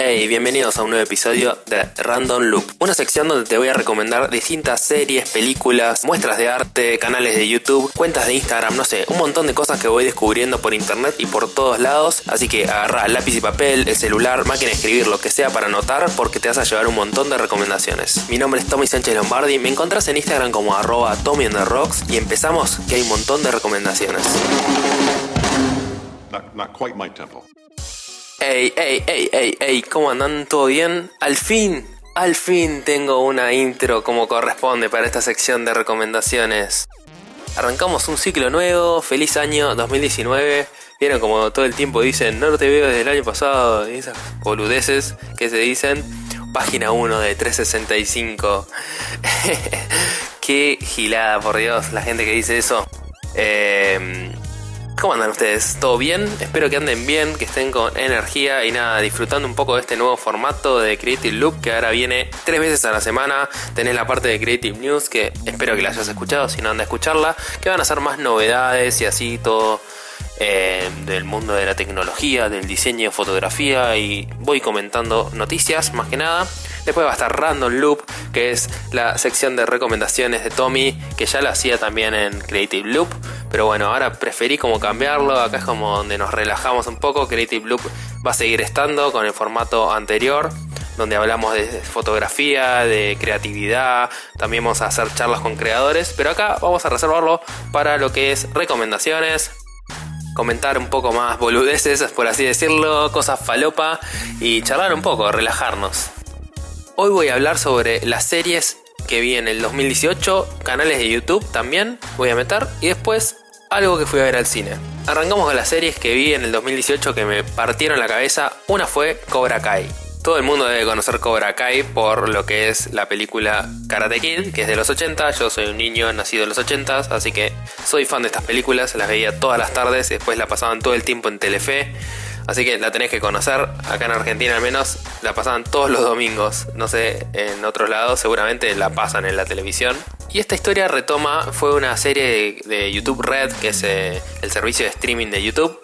Hey, bienvenidos a un nuevo episodio de Random Loop, una sección donde te voy a recomendar distintas series, películas, muestras de arte, canales de YouTube, cuentas de Instagram, no sé, un montón de cosas que voy descubriendo por internet y por todos lados. Así que agarra lápiz y papel, el celular, máquina de escribir, lo que sea para anotar, porque te vas a llevar un montón de recomendaciones. Mi nombre es Tommy Sánchez Lombardi, me encontrás en Instagram como arroba Tommy the Rocks y empezamos que hay un montón de recomendaciones. Not, quite my tempo. Ey, ey, ey, ey, ey, ¿cómo andan? ¿Todo bien? Al fin, al fin tengo una intro como corresponde para esta sección de recomendaciones. Arrancamos un ciclo nuevo, feliz año 2019. Vieron como todo el tiempo dicen, no te veo desde el año pasado, y esas boludeces que se dicen. Página 1 de 365. Qué gilada, por Dios, la gente que dice eso. Eh, ¿Cómo andan ustedes? ¿Todo bien? Espero que anden bien, que estén con energía y nada, disfrutando un poco de este nuevo formato de Creative Loop que ahora viene tres veces a la semana. Tenés la parte de Creative News que espero que la hayas escuchado, si no anda a escucharla, que van a ser más novedades y así todo eh, del mundo de la tecnología, del diseño, fotografía y voy comentando noticias más que nada. Después va a estar Random Loop, que es la sección de recomendaciones de Tommy, que ya lo hacía también en Creative Loop. Pero bueno, ahora preferí como cambiarlo. Acá es como donde nos relajamos un poco. Creative Loop va a seguir estando con el formato anterior donde hablamos de fotografía, de creatividad, también vamos a hacer charlas con creadores, pero acá vamos a reservarlo para lo que es recomendaciones, comentar un poco más boludeces, por así decirlo, cosas falopa y charlar un poco, relajarnos. Hoy voy a hablar sobre las series que vi en el 2018, canales de YouTube también voy a meter y después algo que fui a ver al cine. Arrancamos con las series que vi en el 2018 que me partieron la cabeza. Una fue Cobra Kai. Todo el mundo debe conocer Cobra Kai por lo que es la película Karate Kid, que es de los 80. Yo soy un niño nacido en los 80, así que soy fan de estas películas. Las veía todas las tardes, después la pasaban todo el tiempo en Telefe. Así que la tenés que conocer. Acá en Argentina al menos la pasaban todos los domingos. No sé, en otros lados seguramente la pasan en la televisión. Y esta historia retoma, fue una serie de, YouTube Red, que es eh, el servicio de streaming de YouTube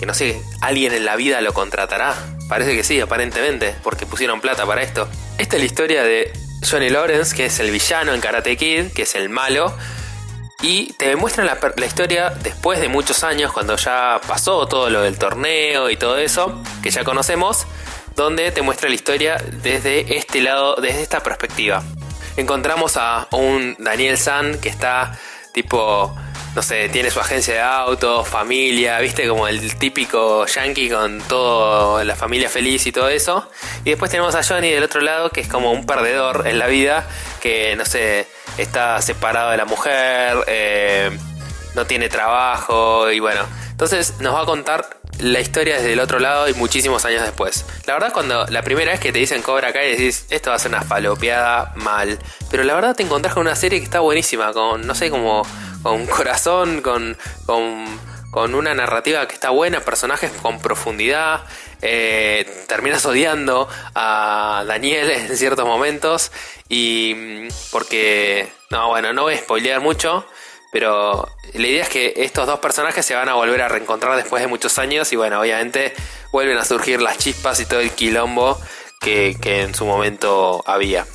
que no sé, alguien en la vida lo contratará. Parece que sí, aparentemente, porque pusieron plata para esto. Esta es la historia de Johnny Lawrence, que es el villano en Karate Kid, que es el malo. Y te muestran la, la, historia después de muchos años, cuando ya pasó todo lo del torneo y todo eso, que ya conocemos, donde te muestra la historia desde este lado, desde esta perspectiva. Encontramos a un Daniel San que está tipo no sé, tiene su agencia de autos, familia, viste, como el típico yankee con toda la familia feliz y todo eso. Y después tenemos a Johnny del otro lado, que es como un perdedor en la vida, que no sé, está separado de la mujer, eh, no tiene trabajo y bueno. Entonces nos va a contar la historia desde el otro lado y muchísimos años después. La verdad, cuando la primera vez que te dicen Cobra y decís, esto va a ser una falopeada mal. Pero la verdad te encontrás con una serie que está buenísima, con, no sé, como con corazón, con, con, una narrativa que está buena, personajes con profundidad. Eh, terminas odiando a Daniel en ciertos momentos y mm, porque no bueno no voy a spoilear mucho pero la idea es que estos dos personajes se van a volver a reencontrar después de muchos años y bueno obviamente vuelven a surgir las chispas y todo el quilombo que, que en su momento había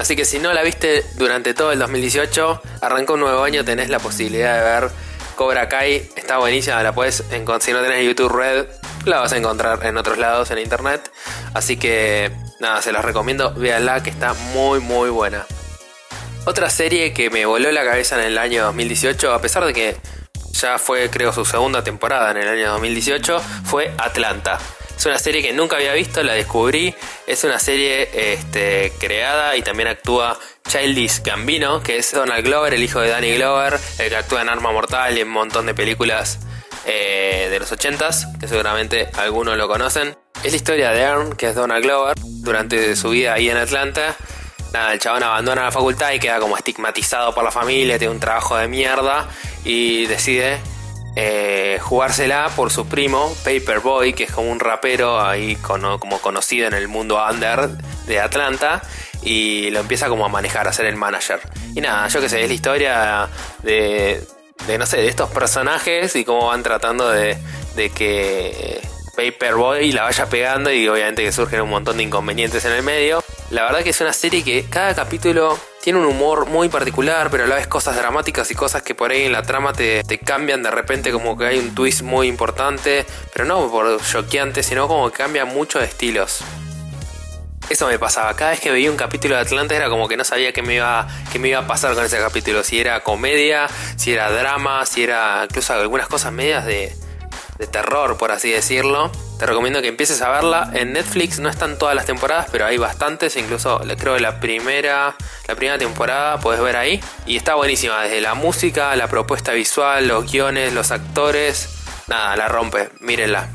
Así que si no la viste durante todo el 2018, arrancó un nuevo año, tenés la posibilidad de ver Cobra Kai. Está buenísima, la puedes encontrar. Si no tenés YouTube Red, la vas a encontrar en otros lados en internet. Así que nada, se los recomiendo. Véanla que está muy muy buena. Otra serie que me voló la cabeza en el año 2018, a pesar de que ya fue creo su segunda temporada en el año 2018, fue Atlanta. Es una serie que nunca había visto, la descubrí. Es una serie este, creada y también actúa Childish Gambino, que es Donald Glover, el hijo de Danny Glover, el que actúa en Arma Mortal y en un montón de películas eh, de los 80s, que seguramente algunos lo conocen. Es la historia de Earn, que es Donald Glover, durante su vida ahí en Atlanta. Nada, el chabón abandona la facultad y queda como estigmatizado por la familia, tiene un trabajo de mierda y decide eh, jugársela por su primo, Paperboy, que es como un rapero ahí como conocido en el mundo under de Atlanta, y lo empieza como a manejar, a ser el manager. Y nada, yo que sé, es la historia de, de no sé, de estos personajes y cómo van tratando de, de que Paperboy y la vaya pegando y obviamente que surgen un montón de inconvenientes en el medio. La verdad que es una serie que cada capítulo tiene un humor muy particular, pero a la vez cosas dramáticas y cosas que por ahí en la trama te, te cambian de repente como que hay un twist muy importante, pero no por choqueante, sino como que cambia mucho de estilos. Eso me pasaba. Cada vez que veía un capítulo de Atlanta era como que no sabía qué me iba, qué me iba a pasar con ese capítulo. Si era comedia, si era drama, si era incluso algunas cosas medias de, de terror, por así decirlo. Te recomiendo que empieces a verla. En Netflix no están todas las temporadas, pero hay bastantes. Incluso creo que la primera, la primera temporada puedes ver ahí. Y está buenísima. Desde la música, la propuesta visual, los guiones, los actores. Nada, la rompe. Mírenla.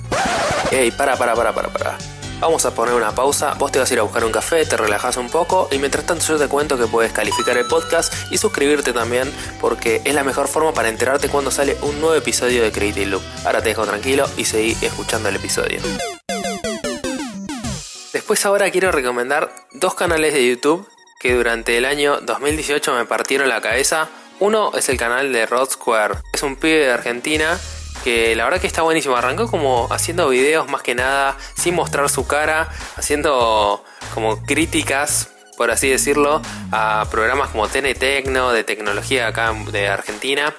Ey, para, para, para, para, para. Vamos a poner una pausa, vos te vas a ir a buscar un café, te relajas un poco y mientras tanto yo te cuento que puedes calificar el podcast y suscribirte también porque es la mejor forma para enterarte cuando sale un nuevo episodio de Creative Loop. Ahora te dejo tranquilo y seguí escuchando el episodio. Después ahora quiero recomendar dos canales de YouTube que durante el año 2018 me partieron la cabeza. Uno es el canal de Rod Square. Es un pibe de Argentina que la verdad que está buenísimo. Arrancó como haciendo videos más que nada, sin mostrar su cara, haciendo como críticas, por así decirlo, a programas como TN Tecno, de tecnología acá de Argentina,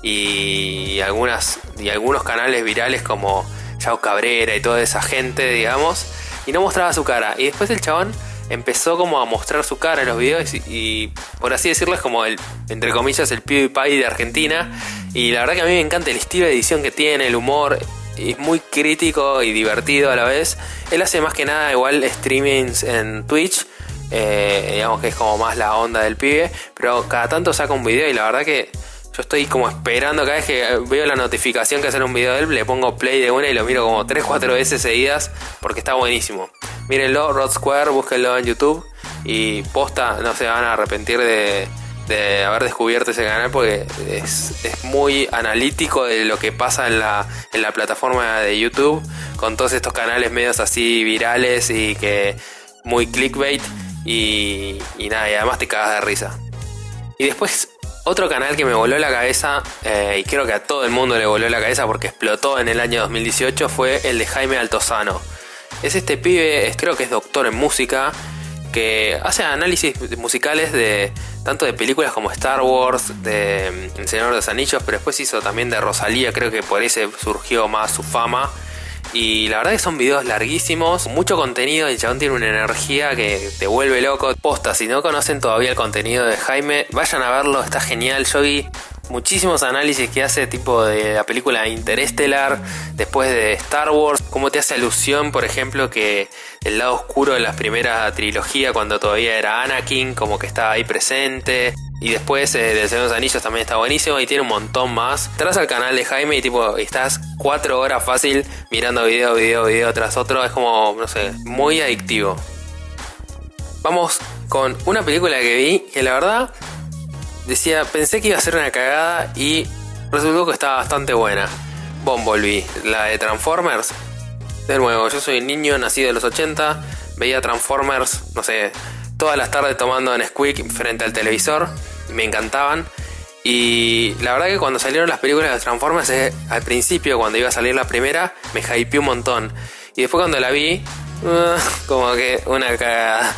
y algunas y algunos canales virales como Chao Cabrera y toda esa gente, digamos, y no mostraba su cara. Y después el chabón empezó como a mostrar su cara en los videos y, por así decirlo es como el, entre comillas, el PewDiePie de Argentina. Y la verdad que a mí me encanta el estilo de edición que tiene, el humor, es muy crítico y divertido a la vez. Él hace más que nada igual streamings en Twitch. Eh, digamos que es como más la onda del pibe. Pero cada tanto saca un video y la verdad que yo estoy como esperando cada vez que veo la notificación que hace un video de él, le pongo play de una y lo miro como 3-4 veces seguidas porque está buenísimo. Mírenlo, Rod Square, búsquenlo en YouTube y posta, no se van a arrepentir de, haber descubierto ese canal porque es, muy analítico de lo que pasa en la, en la plataforma de YouTube con todos estos canales medios así virales y que muy clickbait y, y nada, y además te cagas de risa. Y después otro canal que me voló la cabeza, eh, y creo que a todo el mundo le voló la cabeza porque explotó en el año 2018, fue el de Jaime Altozano. Es este pibe, creo que es doctor en música, que hace análisis musicales de tanto de películas como Star Wars, de mm, El Señor de los Anillos, pero después hizo también de Rosalía, creo que por ese surgió más su fama. Y la verdad que son videos larguísimos, mucho contenido, y el chabón tiene una energía que te vuelve loco. Posta, si no conocen todavía el contenido de Jaime, vayan a verlo, está genial. Yo vi muchísimos análisis que hace tipo de la película Interestelar, después de Star Wars, cómo te hace alusión, por ejemplo, que el lado oscuro de la primera trilogía, cuando todavía era Anakin, como que estaba ahí presente. Y después eh, de Señor de los Anillos también está buenísimo y tiene un montón más. Tras al canal de Jaime y tipo estás cuatro horas fácil mirando video, video, video tras otro. Es como, no sé, muy adictivo. Vamos con una película que vi que la verdad decía, pensé que iba a ser una cagada y resultó que estaba bastante buena. Bumblebee, la de Transformers. De nuevo, yo soy niño nacido en los 80, veía Transformers, no sé, todas las tardes tomando en Squeak frente al televisor me encantaban. Y la verdad que cuando salieron las películas de Transformers, eh, al principio, cuando iba a salir la primera, me hypeé un montón. Y después cuando la vi, como que una cagada.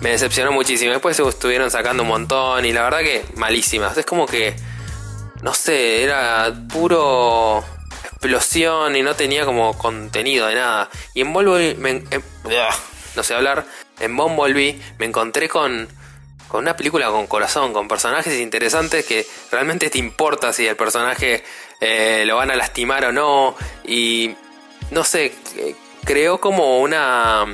Me decepcionó muchísimo. Después se estuvieron sacando un montón y la verdad que malísimas. Es como que, no sé, era puro explosión y no tenía como contenido de nada. Y en Bumblebee, me, no sé hablar, en Bumblebee me encontré con con una película con corazón, con personajes interesantes que realmente te importa si el personaje eh, lo van a lastimar o no. Y no sé, creó como una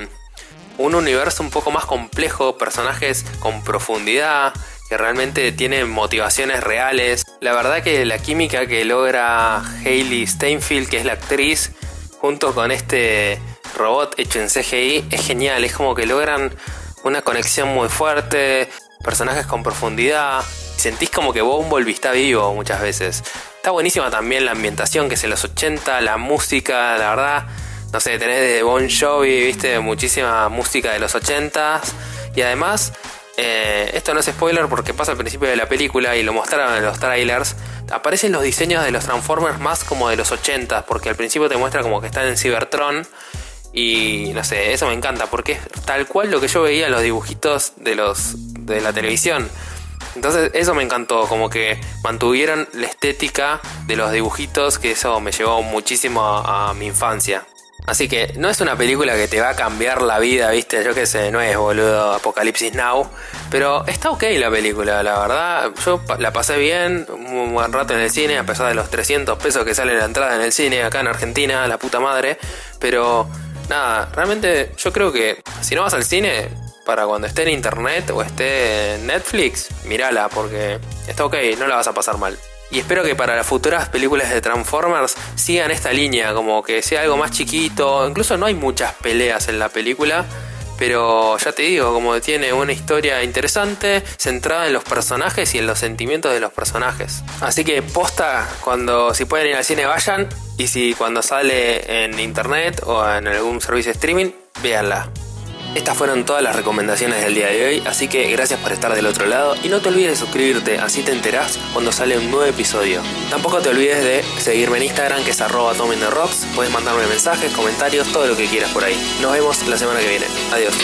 un universo un poco más complejo, personajes con profundidad, que realmente tienen motivaciones reales. La verdad que la química que logra Hayley Steinfeld, que es la actriz, junto con este robot hecho en CGI, es genial, es como que logran una conexión muy fuerte, personajes con profundidad. Sentís como que Bumblebee está vivo muchas veces. Está buenísima también la ambientación, que es en los 80, la música, la verdad. No sé, tenés de Bon Jovi, viste, muchísima música de los 80 Y además, eh, esto no es spoiler porque pasa al principio de la película y lo mostraron en los trailers. aparecen los diseños de los Transformers más como de los 80, porque al principio te muestra como que están en Cybertron. Y no sé, eso me encanta, porque es tal cual lo que yo veía en los dibujitos de los de la televisión. Entonces eso me encantó, como que mantuvieron la estética de los dibujitos, que eso me llevó muchísimo a, mi infancia. Así que no es una película que te va a cambiar la vida, viste, yo qué sé, no es boludo Apocalipsis Now, pero está ok la película, la verdad, yo la pasé bien, un buen rato en el cine, a pesar de los 300 pesos que sale la entrada en el cine acá en Argentina, la puta madre, pero nada, realmente yo creo que si no vas al cine, para cuando esté en internet o esté en Netflix, mírala porque está ok, no la vas a pasar mal. Y espero que para las futuras películas de Transformers sigan esta línea, como que sea algo más chiquito. Incluso no hay muchas peleas en la película, pero ya te digo, como tiene una historia interesante, centrada en los personajes y en los sentimientos de los personajes. Así que posta, cuando si pueden ir al cine vayan, y si cuando sale en internet o en algún servicio de streaming, véanla. Estas fueron todas las recomendaciones del día de hoy, así que gracias por estar del otro lado y no te olvides de suscribirte, así te enterás cuando sale un nuevo episodio. Tampoco te olvides de seguirme en Instagram que es arroba Rocks, puedes mandarme mensajes, comentarios, todo lo que quieras por ahí. Nos vemos la semana que viene. Adiós.